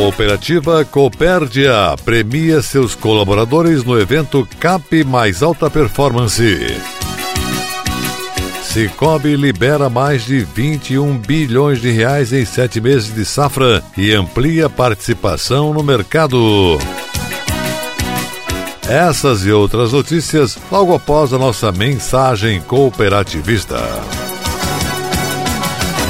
Cooperativa Copérdia premia seus colaboradores no evento CAP Mais Alta Performance. Cicobi libera mais de 21 bilhões de reais em sete meses de safra e amplia participação no mercado. Essas e outras notícias logo após a nossa mensagem cooperativista.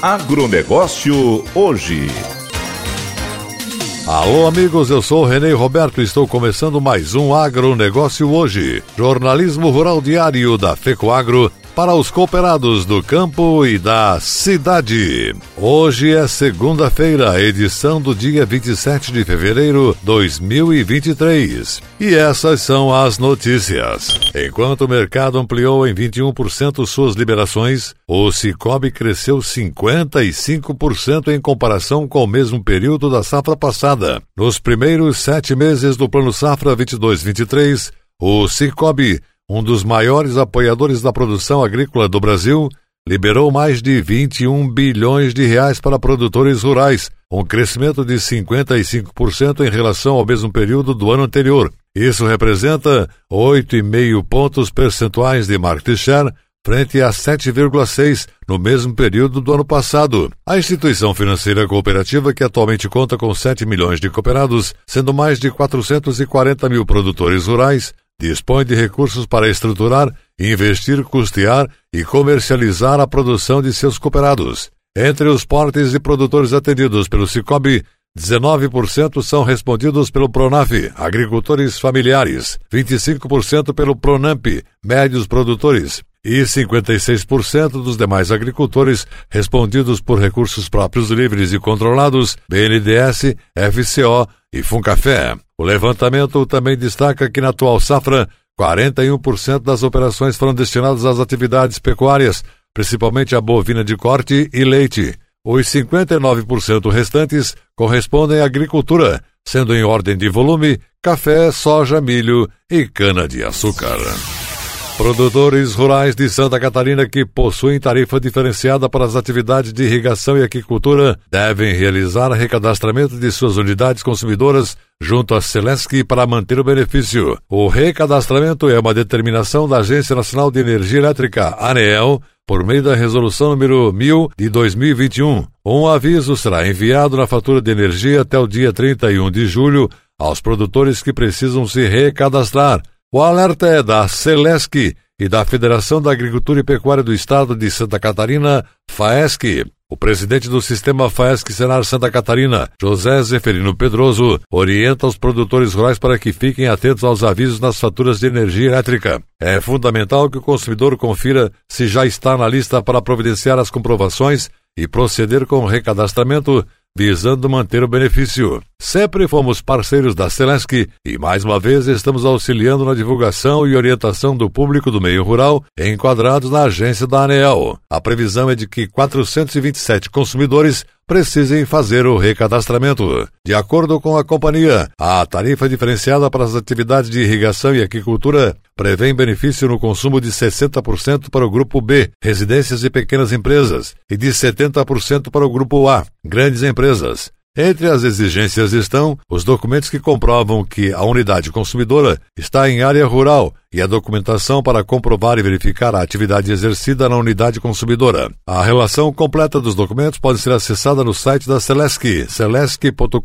Agronegócio hoje. Alô, amigos, eu sou o Renê Roberto e estou começando mais um Agronegócio hoje. Jornalismo Rural Diário da FECOAGro para os cooperados do campo e da cidade. Hoje é segunda-feira, edição do dia 27 de fevereiro de 2023. E essas são as notícias. Enquanto o mercado ampliou em 21% suas liberações, o Cicobi cresceu 55% em comparação com o mesmo período da safra passada. Nos primeiros sete meses do Plano Safra 22-23, o Cicobi um dos maiores apoiadores da produção agrícola do Brasil, liberou mais de 21 bilhões de reais para produtores rurais, um crescimento de 55% em relação ao mesmo período do ano anterior. Isso representa 8,5 pontos percentuais de market share frente a 7,6 no mesmo período do ano passado. A instituição financeira cooperativa, que atualmente conta com 7 milhões de cooperados, sendo mais de 440 mil produtores rurais, dispõe de recursos para estruturar, investir, custear e comercializar a produção de seus cooperados. Entre os portes de produtores atendidos pelo Cicobi, 19% são respondidos pelo Pronaf, agricultores familiares, 25% pelo Pronamp, médios produtores, e 56% dos demais agricultores respondidos por recursos próprios livres e controlados, BNDES, FCO e Funcafé. O levantamento também destaca que na atual safra, 41% das operações foram destinadas às atividades pecuárias, principalmente a bovina de corte e leite. Os 59% restantes correspondem à agricultura, sendo em ordem de volume café, soja, milho e cana-de-açúcar. Produtores rurais de Santa Catarina que possuem tarifa diferenciada para as atividades de irrigação e aquicultura devem realizar recadastramento de suas unidades consumidoras junto à Celesc para manter o benefício. O recadastramento é uma determinação da Agência Nacional de Energia Elétrica, ANEEL, por meio da resolução número 1000 de 2021. Um aviso será enviado na fatura de energia até o dia 31 de julho aos produtores que precisam se recadastrar. O alerta é da Celesc e da Federação da Agricultura e Pecuária do Estado de Santa Catarina, FAESC. O presidente do sistema FAESC Senar Santa Catarina, José Zeferino Pedroso, orienta os produtores rurais para que fiquem atentos aos avisos nas faturas de energia elétrica. É fundamental que o consumidor confira se já está na lista para providenciar as comprovações e proceder com o recadastramento, visando manter o benefício. Sempre fomos parceiros da Celesc e mais uma vez estamos auxiliando na divulgação e orientação do público do meio rural enquadrados na agência da ANEEL. A previsão é de que 427 consumidores precisem fazer o recadastramento. De acordo com a companhia, a tarifa diferenciada para as atividades de irrigação e aquicultura prevê benefício no consumo de 60% para o grupo B, residências e pequenas empresas, e de 70% para o grupo A, grandes empresas. Entre as exigências estão os documentos que comprovam que a unidade consumidora está em área rural e a documentação para comprovar e verificar a atividade exercida na unidade consumidora. A relação completa dos documentos pode ser acessada no site da Celesc, celesc.com.br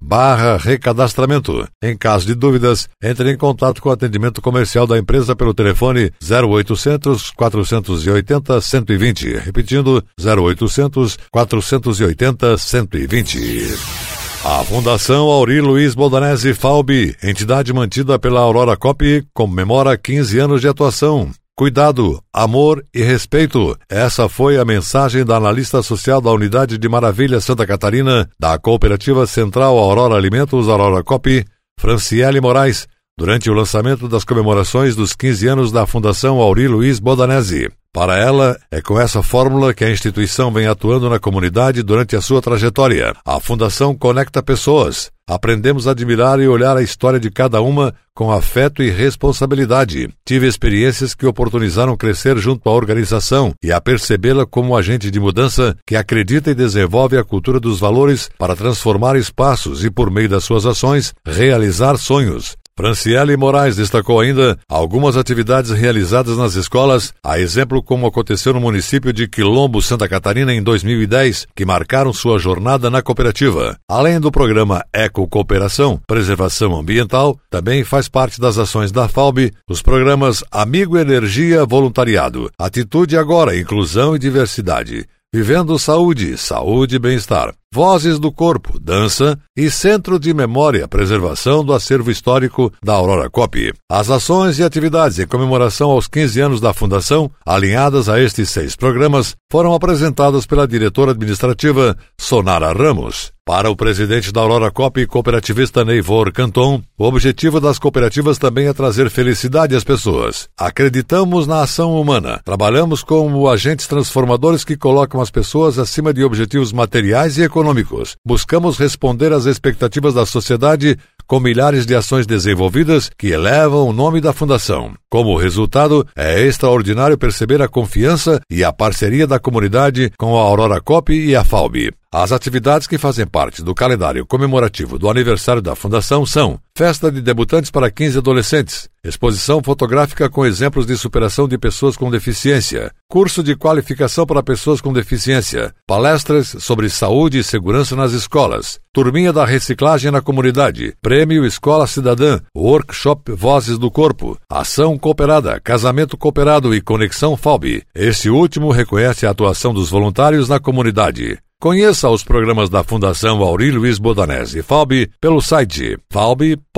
barra recadastramento. Em caso de dúvidas, entre em contato com o atendimento comercial da empresa pelo telefone 0800 480 120. Repetindo, 0800 480 120. A Fundação Auri Luiz Boldanese Falbi, entidade mantida pela Aurora Cop, comemora 15 anos de atuação. Cuidado, amor e respeito. Essa foi a mensagem da analista social da Unidade de Maravilha Santa Catarina, da Cooperativa Central Aurora Alimentos Aurora Cop, Franciele Moraes, durante o lançamento das comemorações dos 15 anos da Fundação Auri Luiz Bodanese. Para ela, é com essa fórmula que a instituição vem atuando na comunidade durante a sua trajetória. A Fundação conecta pessoas. Aprendemos a admirar e olhar a história de cada uma com afeto e responsabilidade. Tive experiências que oportunizaram crescer junto à organização e a percebê-la como um agente de mudança que acredita e desenvolve a cultura dos valores para transformar espaços e, por meio das suas ações, realizar sonhos. Franciele Moraes destacou ainda algumas atividades realizadas nas escolas, a exemplo como aconteceu no município de Quilombo, Santa Catarina, em 2010, que marcaram sua jornada na cooperativa. Além do programa Eco Cooperação, Preservação Ambiental, também faz parte das ações da FALB os programas Amigo Energia Voluntariado, Atitude Agora, Inclusão e Diversidade. Vivendo Saúde, Saúde e Bem-Estar. Vozes do Corpo, Dança e Centro de Memória Preservação do Acervo Histórico da Aurora Cop. As ações e atividades em comemoração aos 15 anos da Fundação, alinhadas a estes seis programas, foram apresentadas pela diretora administrativa Sonara Ramos. Para o presidente da Aurora Cop, cooperativista Neivor Canton, o objetivo das cooperativas também é trazer felicidade às pessoas. Acreditamos na ação humana. Trabalhamos como agentes transformadores que colocam as pessoas acima de objetivos materiais e econômicos econômicos. Buscamos responder às expectativas da sociedade com milhares de ações desenvolvidas que elevam o nome da Fundação. Como resultado, é extraordinário perceber a confiança e a parceria da comunidade com a Aurora Cop e a FAUB. As atividades que fazem parte do calendário comemorativo do aniversário da Fundação são Festa de Debutantes para 15 adolescentes, exposição fotográfica com exemplos de superação de pessoas com deficiência, curso de qualificação para pessoas com deficiência, palestras sobre saúde e segurança nas escolas, turminha da reciclagem na comunidade, prêmio Escola Cidadã, workshop Vozes do Corpo, ação cooperada, casamento cooperado e conexão FALB. Este último reconhece a atuação dos voluntários na comunidade. Conheça os programas da Fundação Auri Luiz Bodanese FALB pelo site falb.org.br.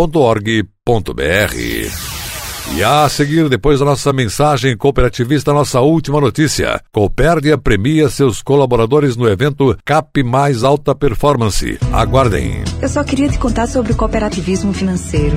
E a seguir, depois da nossa mensagem cooperativista, nossa última notícia. Copérdia premia seus colaboradores no evento CAP Mais Alta Performance. Aguardem. Eu só queria te contar sobre o cooperativismo financeiro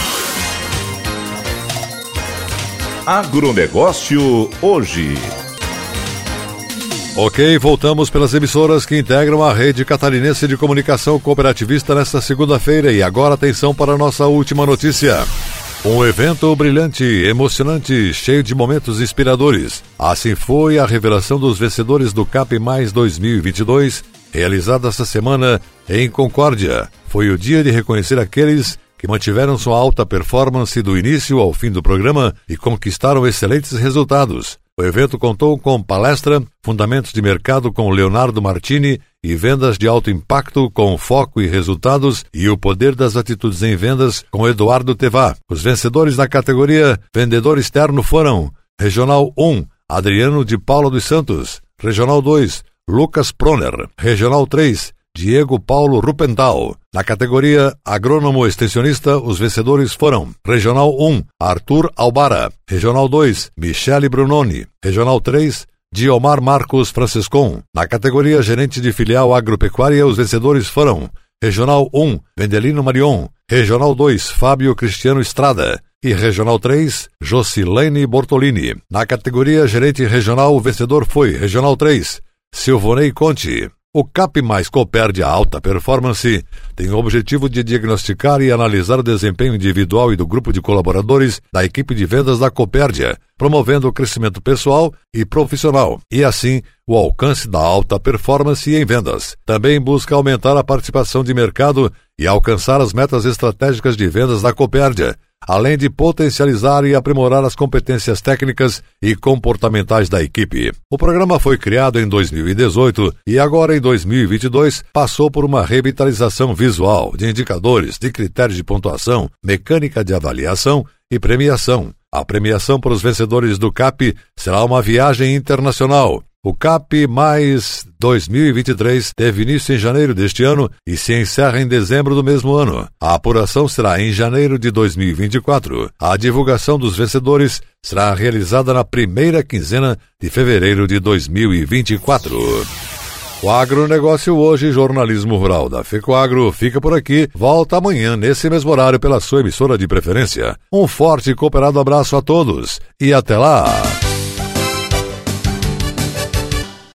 Agronegócio hoje. Ok, voltamos pelas emissoras que integram a rede catarinense de comunicação cooperativista nesta segunda-feira e agora atenção para a nossa última notícia. Um evento brilhante, emocionante, cheio de momentos inspiradores. Assim foi a revelação dos vencedores do CAP Mais 2022, realizada esta semana em Concórdia. Foi o dia de reconhecer aqueles que mantiveram sua alta performance do início ao fim do programa e conquistaram excelentes resultados. O evento contou com palestra, fundamentos de mercado com Leonardo Martini e vendas de alto impacto com foco e resultados e o poder das atitudes em vendas com Eduardo Tevá. Os vencedores na categoria Vendedor Externo foram Regional 1, Adriano de Paula dos Santos, Regional 2, Lucas Proner, Regional 3, Diego Paulo Rupental. Na categoria Agrônomo Extensionista, os vencedores foram Regional 1, Arthur Albara, Regional 2, Michele Brunoni, Regional 3, Diomar Marcos Franciscon. Na categoria Gerente de Filial Agropecuária, os vencedores foram Regional 1, Vendelino Marion, Regional 2, Fábio Cristiano Estrada e Regional 3, Jocilene Bortolini. Na categoria Gerente Regional, o vencedor foi Regional 3, Silvonei Conte. O CAP mais Copérdia Alta Performance tem o objetivo de diagnosticar e analisar o desempenho individual e do grupo de colaboradores da equipe de vendas da Copérdia, promovendo o crescimento pessoal e profissional, e assim o alcance da alta performance em vendas. Também busca aumentar a participação de mercado e alcançar as metas estratégicas de vendas da Copérdia, além de potencializar e aprimorar as competências técnicas e comportamentais da equipe. O programa foi criado em 2018 e agora em 2022 passou por uma revitalização visual de indicadores, de critérios de pontuação, mecânica de avaliação e premiação. A premiação para os vencedores do CAP será uma viagem internacional o CAP mais 2023 teve início em janeiro deste ano e se encerra em dezembro do mesmo ano. A apuração será em janeiro de 2024. A divulgação dos vencedores será realizada na primeira quinzena de fevereiro de 2024. O agronegócio hoje, jornalismo rural da FECOAGRO, fica por aqui. Volta amanhã, nesse mesmo horário, pela sua emissora de preferência. Um forte e cooperado abraço a todos e até lá!